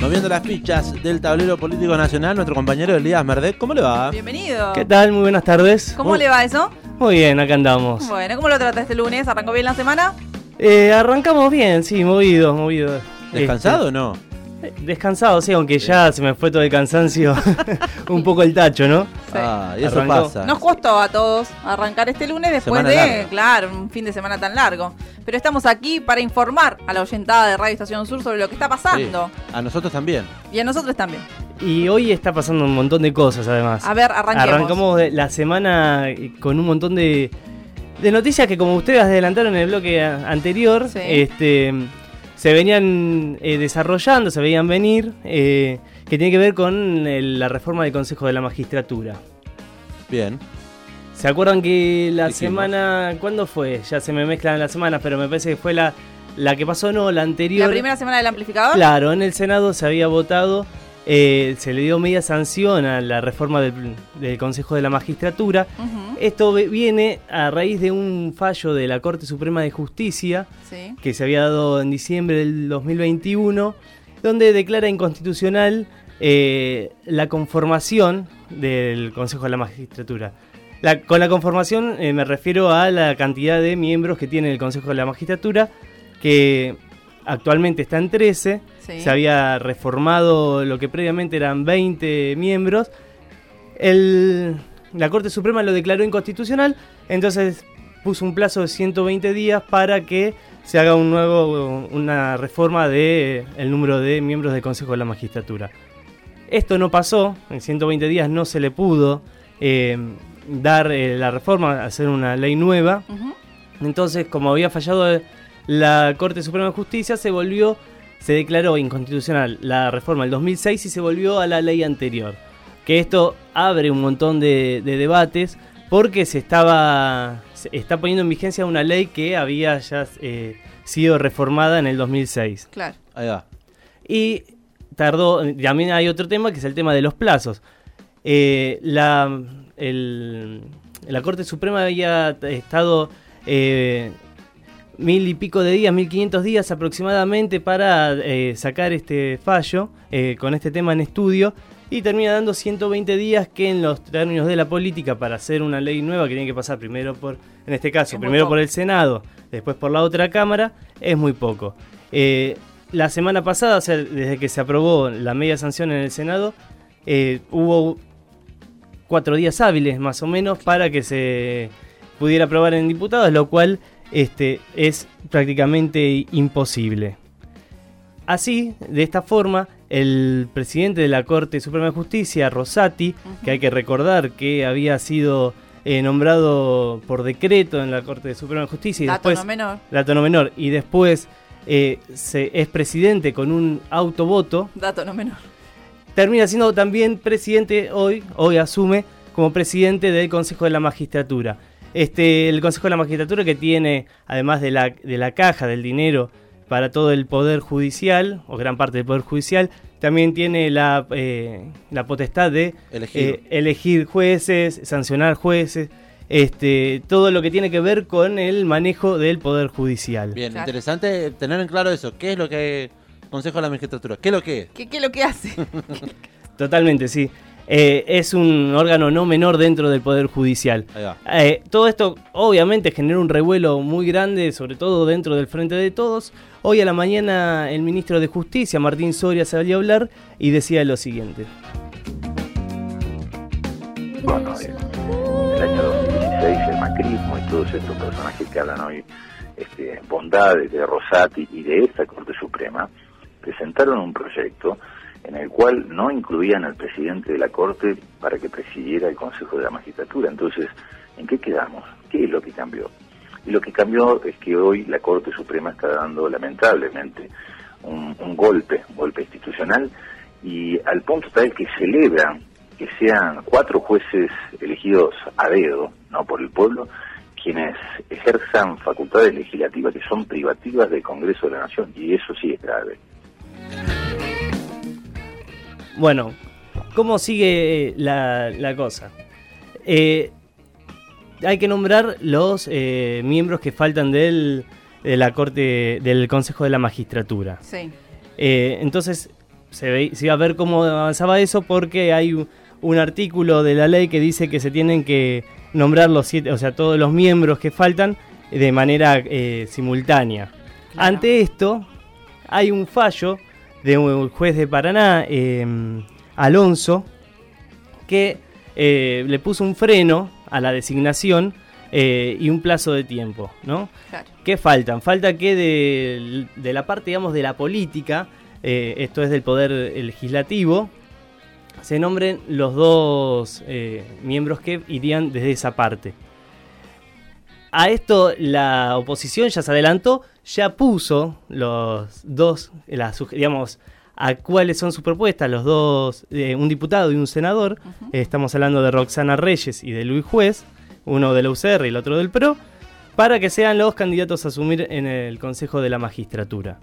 Moviendo las fichas del tablero político nacional, nuestro compañero Elías Merdet. ¿Cómo le va? Bienvenido. ¿Qué tal? Muy buenas tardes. ¿Cómo Muy- le va eso? Muy bien, acá andamos. Bueno, ¿cómo lo trata este lunes? ¿Arrancó bien la semana? Eh, arrancamos bien, sí, movido, movido. ¿Descansado o no? Descansado, sí, aunque ya se me fue todo el cansancio. un poco el tacho, ¿no? Sí. Ah, y eso Arrancó. pasa. Nos costó a todos arrancar este lunes después Semana de, larga. claro, un fin de semana tan largo. Pero estamos aquí para informar a la oyentada de Radio Estación Sur sobre lo que está Sí, pasando. A nosotros también. Y a nosotros también. Y hoy está pasando un montón de cosas, además. A ver, arranquemos. Arrancamos la semana con un montón de, de noticias que, como ustedes adelantaron en el bloque anterior, Sí. este, se venían eh, desarrollando, se veían venir, eh, que tiene que ver con el- la reforma del Consejo de la Magistratura. Bien. ¿Se acuerdan que la Dijimos. semana. ¿Cuándo fue? Ya se me mezclan las semanas, pero me parece que fue la, la que pasó, no, la anterior. La primera semana del amplificador. Claro, en el Senado se había votado, eh, se le dio media sanción a la reforma del, del Consejo de la Magistratura. Esto viene a raíz de un fallo de la Corte Suprema de Justicia Sí. que se había dado en diciembre del 2021, donde declara inconstitucional eh, la conformación del Consejo de la Magistratura. La- con la conformación eh, me refiero a la cantidad de miembros que tiene el Consejo de la Magistratura, que actualmente está en 13, Sí. se había reformado lo que previamente eran 20 miembros. El- la Corte Suprema lo declaró inconstitucional, entonces puso un plazo de 120 días para que se haga un nuevo, una reforma del el número de miembros del Consejo de la Magistratura. Esto no pasó, en 120 días no se le pudo eh, dar eh, la reforma, hacer una ley nueva. Entonces, como había fallado la Corte Suprema de Justicia, se volvió, se declaró inconstitucional la reforma del 2006 y se volvió a la ley anterior. Que esto abre un montón de, de debates porque se estaba, se está poniendo en vigencia una ley que había ya eh, sido reformada en el 2006. Claro. Ahí va. Y tardó, también hay otro tema que es el tema de los plazos. Eh, la, el- la Corte Suprema había estado eh, mil y pico de días, mil quinientos días aproximadamente para eh, sacar este fallo eh, con este tema en estudio y termina dando 120 días que en los términos de la política para hacer una ley nueva que tiene que pasar primero por, en este caso, Es primero por el Senado, después por la otra Cámara, es muy poco. Eh, la semana pasada, o sea, desde que se aprobó la media sanción en el Senado, hubo cuatro días hábiles más o menos para que se pudiera aprobar en diputados, lo cual este, es prácticamente imposible. Así, de esta forma, el presidente de la Corte Suprema de Justicia, Rosati, que hay que recordar que había sido eh, nombrado por decreto en la Corte Suprema de Justicia y Dato después no menor. no menor, y después eh, se, es presidente con un autovoto, Dato no menor. termina siendo también presidente hoy, hoy asume como presidente del Consejo de la Magistratura. Este, el Consejo de la Magistratura que tiene, además de la, de la caja del dinero para todo el Poder Judicial, o gran parte del Poder Judicial, también tiene la, eh, la potestad de Elegir. eh, elegir jueces, sancionar jueces, este, todo lo que tiene que ver con el manejo del Poder Judicial. Bien, Claro. interesante tener en claro eso. ¿Qué es lo que Consejo de la Magistratura? ¿Qué es lo que es? ¿Qué, ¿Qué es lo que hace? Totalmente, sí. Eh, es un órgano no menor dentro del Poder Judicial. Ahí va. Eh, todo esto obviamente generó un revuelo muy grande, sobre todo dentro del Frente de Todos. Hoy a la mañana el ministro de Justicia, Martín Soria, salió a hablar y decía lo siguiente. Bueno, en el año 2016 el macrismo y todos estos personajes que hablan hoy este, bondades de Rosati y de esta Corte Suprema presentaron un proyecto en el cual no incluían al presidente de la Corte para que presidiera el Consejo de la Magistratura. Entonces, ¿en qué quedamos? ¿Qué es lo que cambió? Y lo que cambió es que hoy la Corte Suprema está dando lamentablemente un, golpe, un golpe institucional, y al punto tal que celebran que sean cuatro jueces elegidos a dedo, no por el pueblo, quienes ejerzan facultades legislativas que son privativas del Congreso de la Nación, y eso sí es grave. Bueno, ¿cómo sigue eh, la, la cosa? Eh, hay que nombrar los eh, miembros que faltan del, de la Corte, del Consejo de la Magistratura. Sí. Eh, entonces se, ve- se iba a ver cómo avanzaba eso porque hay un, un artículo de la ley que dice que se tienen que nombrar los siete, o sea, todos los miembros que faltan de manera eh, simultánea. Claro. Ante esto, hay un fallo de un juez de Paraná, eh, Alonso, que eh, le puso un freno a la designación eh, y un plazo de tiempo, ¿no? Claro. ¿Qué faltan? Falta que de, de la parte, digamos, de la política, eh, esto es del poder legislativo, se nombren los dos eh, miembros que irían desde esa parte. A esto la oposición ya se adelantó, ya puso los dos, las, digamos, a cuáles son sus propuestas, los dos, eh, un diputado y un senador. Eh, estamos hablando de Roxana Reyes y de Luis Juez, uno de la UCR y el otro del PRO, para que sean los candidatos a asumir en el Consejo de la Magistratura.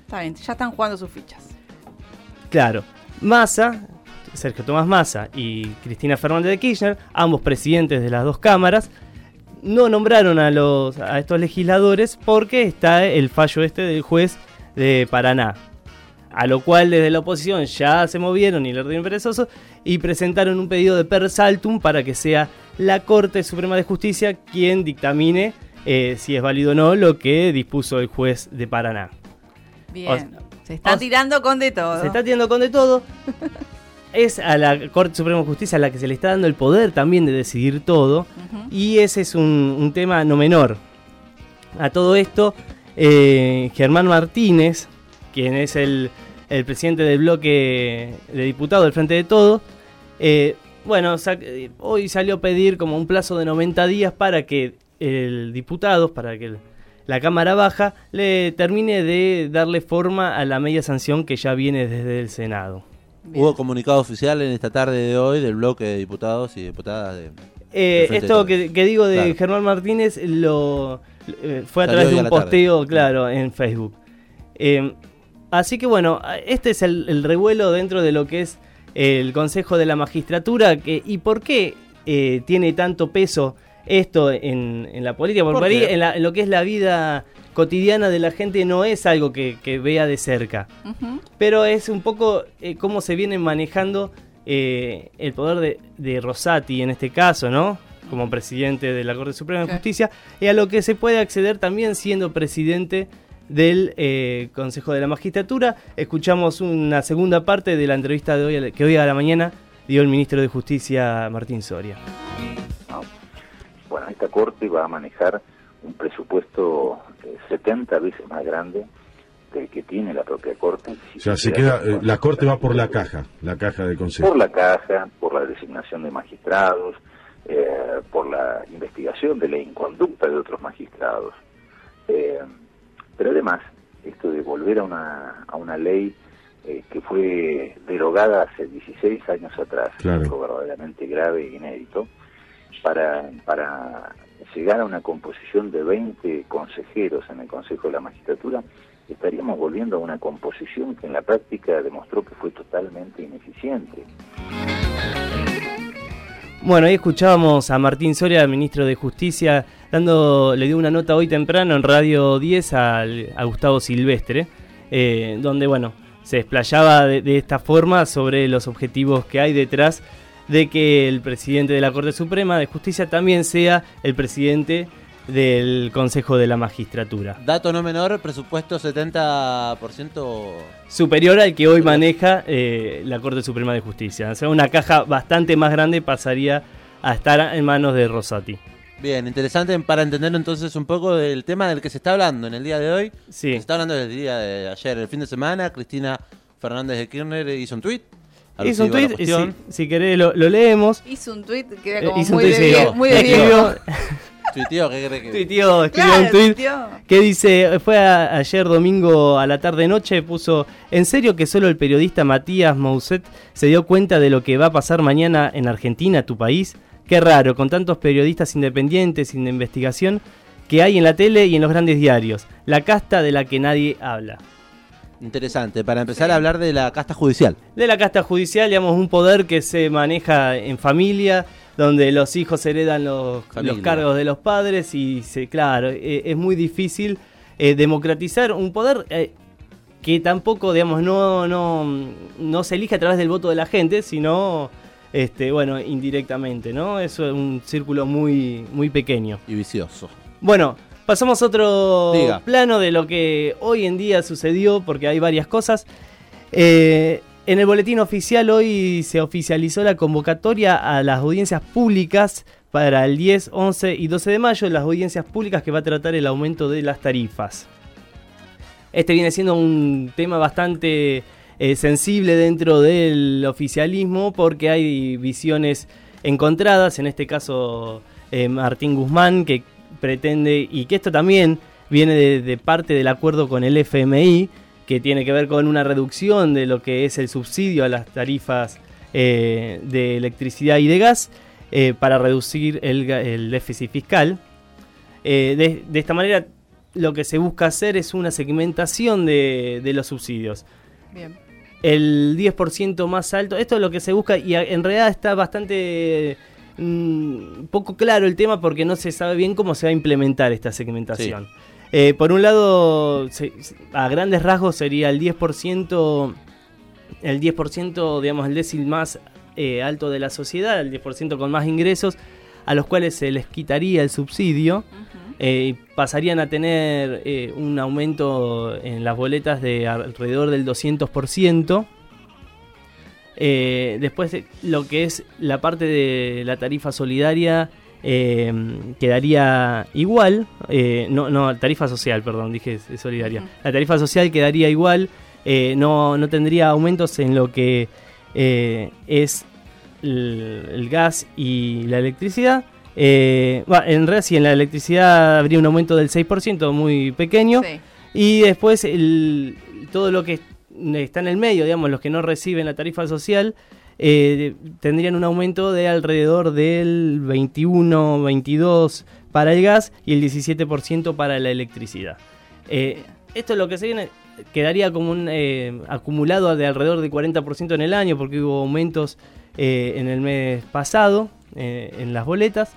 Está bien, ya están jugando sus fichas. Claro, Massa, Sergio Tomás Massa y Cristina Fernández de Kirchner, ambos presidentes de las dos cámaras, no nombraron a, los, a estos legisladores porque está el fallo este del juez de Paraná. A lo cual desde la oposición ya se movieron y le ardieron perezoso y presentaron un pedido de per saltum para que sea la Corte Suprema de Justicia quien dictamine eh, si es válido o no lo que dispuso el juez de Paraná. Bien. O- se está o- tirando con de todo. Se está tirando con de todo. Es a la Corte Suprema de Justicia a la que se le está dando el poder también de decidir todo. Y ese es un, un tema no menor. A todo esto, eh, Germán Martínez, quien es el, el presidente del bloque de diputados del Frente de Todo, eh, bueno, sa- hoy salió a pedir como un plazo de 90 días para que el diputado, para que el- la Cámara Baja le termine de darle forma a la media sanción que ya viene desde el Senado. Bien. Hubo comunicado oficial en esta tarde de hoy del bloque de diputados y diputadas de... Eh, esto que, que digo de Claro. Germán Martínez lo eh, fue a Salió través de un tarde. posteo, claro, en Facebook. Eh, así que bueno, este es el, el revuelo dentro de lo que es el Consejo de la Magistratura. Que, ¿Y por qué eh, tiene tanto peso esto en, en la política? Porque ¿Por en, la- en lo que es la vida cotidiana de la gente no es algo que, que vea de cerca pero es un poco eh, cómo se viene manejando eh, el poder de, de Rosati en este caso, ¿no? Como presidente de la Corte Suprema de. Justicia, y a lo que se puede acceder también siendo presidente del eh, Consejo de la Magistratura. Escuchamos una segunda parte de la entrevista de hoy, que hoy a la mañana dio el ministro de Justicia, Martín Soria. ¿no? Bueno, esta corte va a manejar un presupuesto eh, 70 veces más grande del que tiene la propia corte. Si O sea, se queda, eh, la corte va por la caja, la caja del consejo. por la caja, por la designación de magistrados, eh, por la investigación de la inconducta de otros magistrados. Eh, pero además, esto de volver a una, a una ley eh, que fue derogada hace 16 años atrás, Claro. algo verdaderamente grave e inédito, para, para llegar a una composición de 20 consejeros en el Consejo de la Magistratura, estaríamos volviendo a una composición que en la práctica demostró que fue totalmente ineficiente. Bueno, ahí escuchábamos a Martín Soria, ministro de Justicia, dando, le dio una nota hoy temprano en Radio 10 al- a, Gustavo Silvestre, eh, donde, bueno, se explayaba de, de esta forma sobre los objetivos que hay detrás de que el presidente de la Corte Suprema de Justicia también sea el presidente del Consejo de la Magistratura. Dato no menor, presupuesto 70% Superior al que hoy maneja eh, la Corte Suprema de Justicia. O sea, una caja bastante más grande pasaría a estar en manos de Rosati. Bien, interesante para entender entonces un poco del tema del que se está hablando en el día de hoy. Sí. Se está hablando del día de ayer, el fin de semana. Cristina Fernández de Kirchner hizo un tuit. Hizo un tweet, si, si querés lo, lo leemos. Hizo un tweet que era Eh, como hizo un muy, tweet, de, muy de escribió- viejo. Tuiteó, ¿qué crees que Tuiteó, escribió Claro, un tweet tuiteó. que dice, fue a- ayer domingo a la tarde noche, puso, ¿en serio que solo el periodista Matías Mousset se dio cuenta de lo que va a pasar mañana en Argentina, tu país? Qué raro, con tantos periodistas independientes sin investigación que hay en la tele y en los grandes diarios. La casta de la que nadie habla. Interesante, para empezar a hablar de la casta judicial. De la casta judicial, digamos, un poder que se maneja en familia, donde los hijos heredan los, los cargos de los padres y, se, claro, eh, es muy difícil eh, democratizar un poder. eh, que tampoco, digamos, no, no, no se elige a través del voto de la gente, sino, este, bueno, indirectamente, ¿no? Eso es un círculo muy, muy pequeño. Y vicioso. Bueno, pasamos a otro Diga. plano de lo que hoy en día sucedió, porque hay varias cosas. Eh, en el boletín oficial hoy se oficializó la convocatoria a las audiencias públicas para el 10, 11 y 12 de mayo, las audiencias públicas que va a tratar el aumento de las tarifas. Este viene siendo un tema bastante eh, sensible dentro del oficialismo porque hay visiones encontradas, en este caso eh, Martín Guzmán, que pretende, y que esto también viene de, de parte del acuerdo con el FMI, que tiene que ver con una reducción de lo que es el subsidio a las tarifas eh, de electricidad y de gas eh, para reducir el, déficit fiscal. Eh, de, de esta manera lo que se busca hacer es una segmentación de, de los subsidios. Bien. El 10% más alto, esto es lo que se busca y en realidad está bastante mm, poco claro el tema porque no se sabe bien cómo se va a implementar esta segmentación. Eh, por un lado, se- a grandes rasgos sería el 10%, el 10%, digamos, el décil más eh, alto de la sociedad, el 10% con más ingresos, a los cuales se les quitaría el subsidio. eh, y pasarían a tener eh, un aumento en las boletas de alrededor del 200%. Eh, después eh, lo que es la parte de la tarifa solidaria eh, quedaría igual, eh, no, no, tarifa social, perdón, dije solidaria. La tarifa social quedaría igual, no, no tendría aumentos en lo que es el, el gas y la electricidad. Bueno, en realidad sí, en la electricidad habría un aumento del 6%, muy pequeño. Sí. Y después el, todo lo que está en el medio, digamos, los que no reciben la tarifa social, eh, tendrían un aumento de alrededor del 21, 22 para el gas y el 17% para la electricidad. Eh, esto es lo que se viene, quedaría como un eh, acumulado de alrededor de 40% en el año porque hubo aumentos en el mes pasado en las boletas.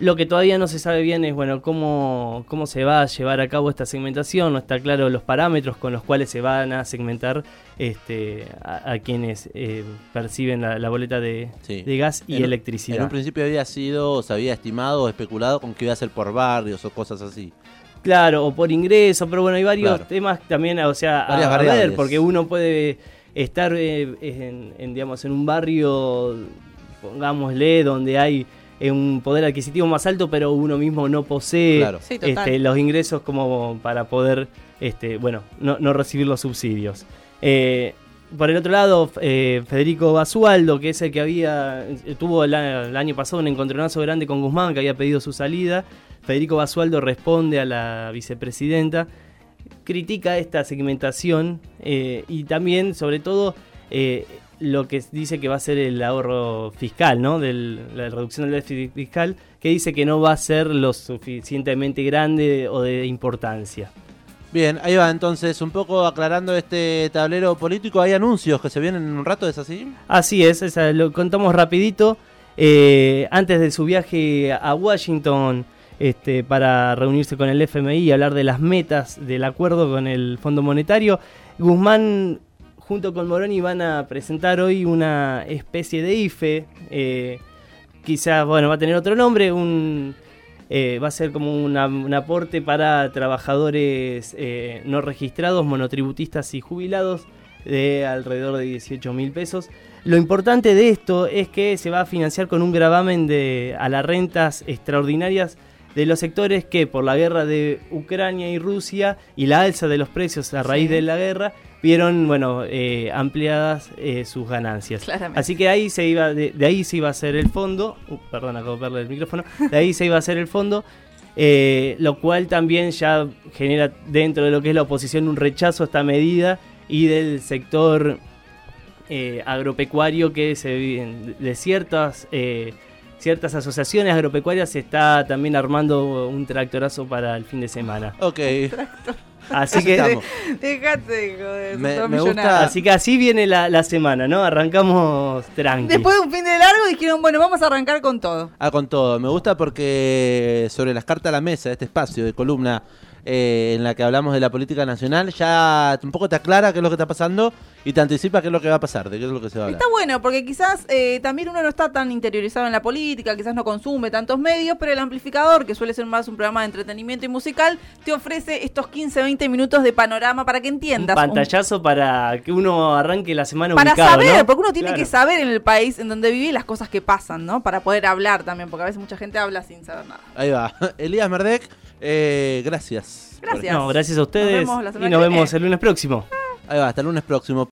Lo que todavía no se sabe bien es bueno cómo, cómo se va a llevar a cabo esta segmentación, no está claro los parámetros con los cuales se van a segmentar este, a, a quienes eh, perciben la, la boleta de, Sí. de gas y En electricidad. En un principio había sido, o se había estimado o especulado con que iba a ser por barrios o cosas así. Claro, o por ingreso, pero bueno, hay varios Claro. temas también, o sea, a, Varias a ver, variables. porque uno puede estar eh, en, en, digamos, en un barrio, pongámosle, donde hay un poder adquisitivo más alto, pero uno mismo no posee Claro. Sí, total. este, los ingresos como para poder, este, bueno, no, no recibir los subsidios. Eh, por el otro lado, eh, Federico Basualdo, que es el que había eh, tuvo el, año pasado un encontronazo grande con Guzmán, que había pedido su salida. Federico Basualdo responde a la vicepresidenta, critica esta segmentación eh, y también, sobre todo, eh, lo que dice que va a ser el ahorro fiscal, ¿no? Del- la reducción del déficit fiscal, que dice que no va a ser lo suficientemente grande o de importancia. Bien, ahí va entonces, un poco aclarando este tablero político, hay anuncios que se vienen en un rato, ¿es así? Así es, lo contamos rapidito. Eh, antes de su viaje a Washington este, para reunirse con el FMI y hablar de las metas del acuerdo con el Fondo Monetario, Guzmán junto con Moroni van a presentar hoy una especie de IFE. eh, quizás, bueno, va a tener otro nombre, un... eh, va a ser como una- un aporte para trabajadores eh, no registrados, monotributistas y jubilados de alrededor de 18 mil pesos. Lo importante de esto es que se va a financiar con un gravamen de, a las rentas extraordinarias de los sectores que por la guerra de Ucrania y Rusia y la alza de los precios a raíz Sí. de la guerra vieron bueno eh, ampliadas eh, sus ganancias. Claramente. Así que ahí se iba de, de ahí se iba a hacer el fondo. Uh, perdón, acabo de perder el micrófono. De ahí se iba a hacer el fondo. eh, lo cual también ya genera dentro de lo que es la oposición un rechazo a esta medida y del sector eh, agropecuario que se viven de ciertas eh, ciertas asociaciones agropecuarias se está también armando un tractorazo para el fin de semana. Ok, Así que. Dejate de joder, Me- me millonario. gusta- así que así viene la, la semana, ¿no? Arrancamos tranqui. Después de un fin de largo dijeron, bueno, vamos a arrancar con todo. Ah, con todo. Me gusta porque sobre las cartas a la mesa, este espacio de columna eh, en la que hablamos de la política nacional, ya un poco te aclara qué es lo que está pasando y te anticipa qué es lo que va a pasar, de qué es lo que se va a hablar. Está bueno, porque quizás eh, también uno no está tan interiorizado en la política, quizás no consume tantos medios, pero el amplificador, que suele ser más un programa de entretenimiento y musical, te ofrece estos 15, 20 minutos de panorama para que entiendas. un- pantallazo para que uno arranque la semana para ubicado, saber, ¿no? porque uno tiene Claro. que saber en el país en donde vive las cosas que pasan, ¿no? Para poder hablar también, porque a veces mucha gente habla sin saber nada. Ahí va. Elías Merdek, eh, gracias. Gracias. No, gracias a ustedes vemos la semana y nos que vemos viene. el lunes próximo. Ahí va, hasta el lunes próximo.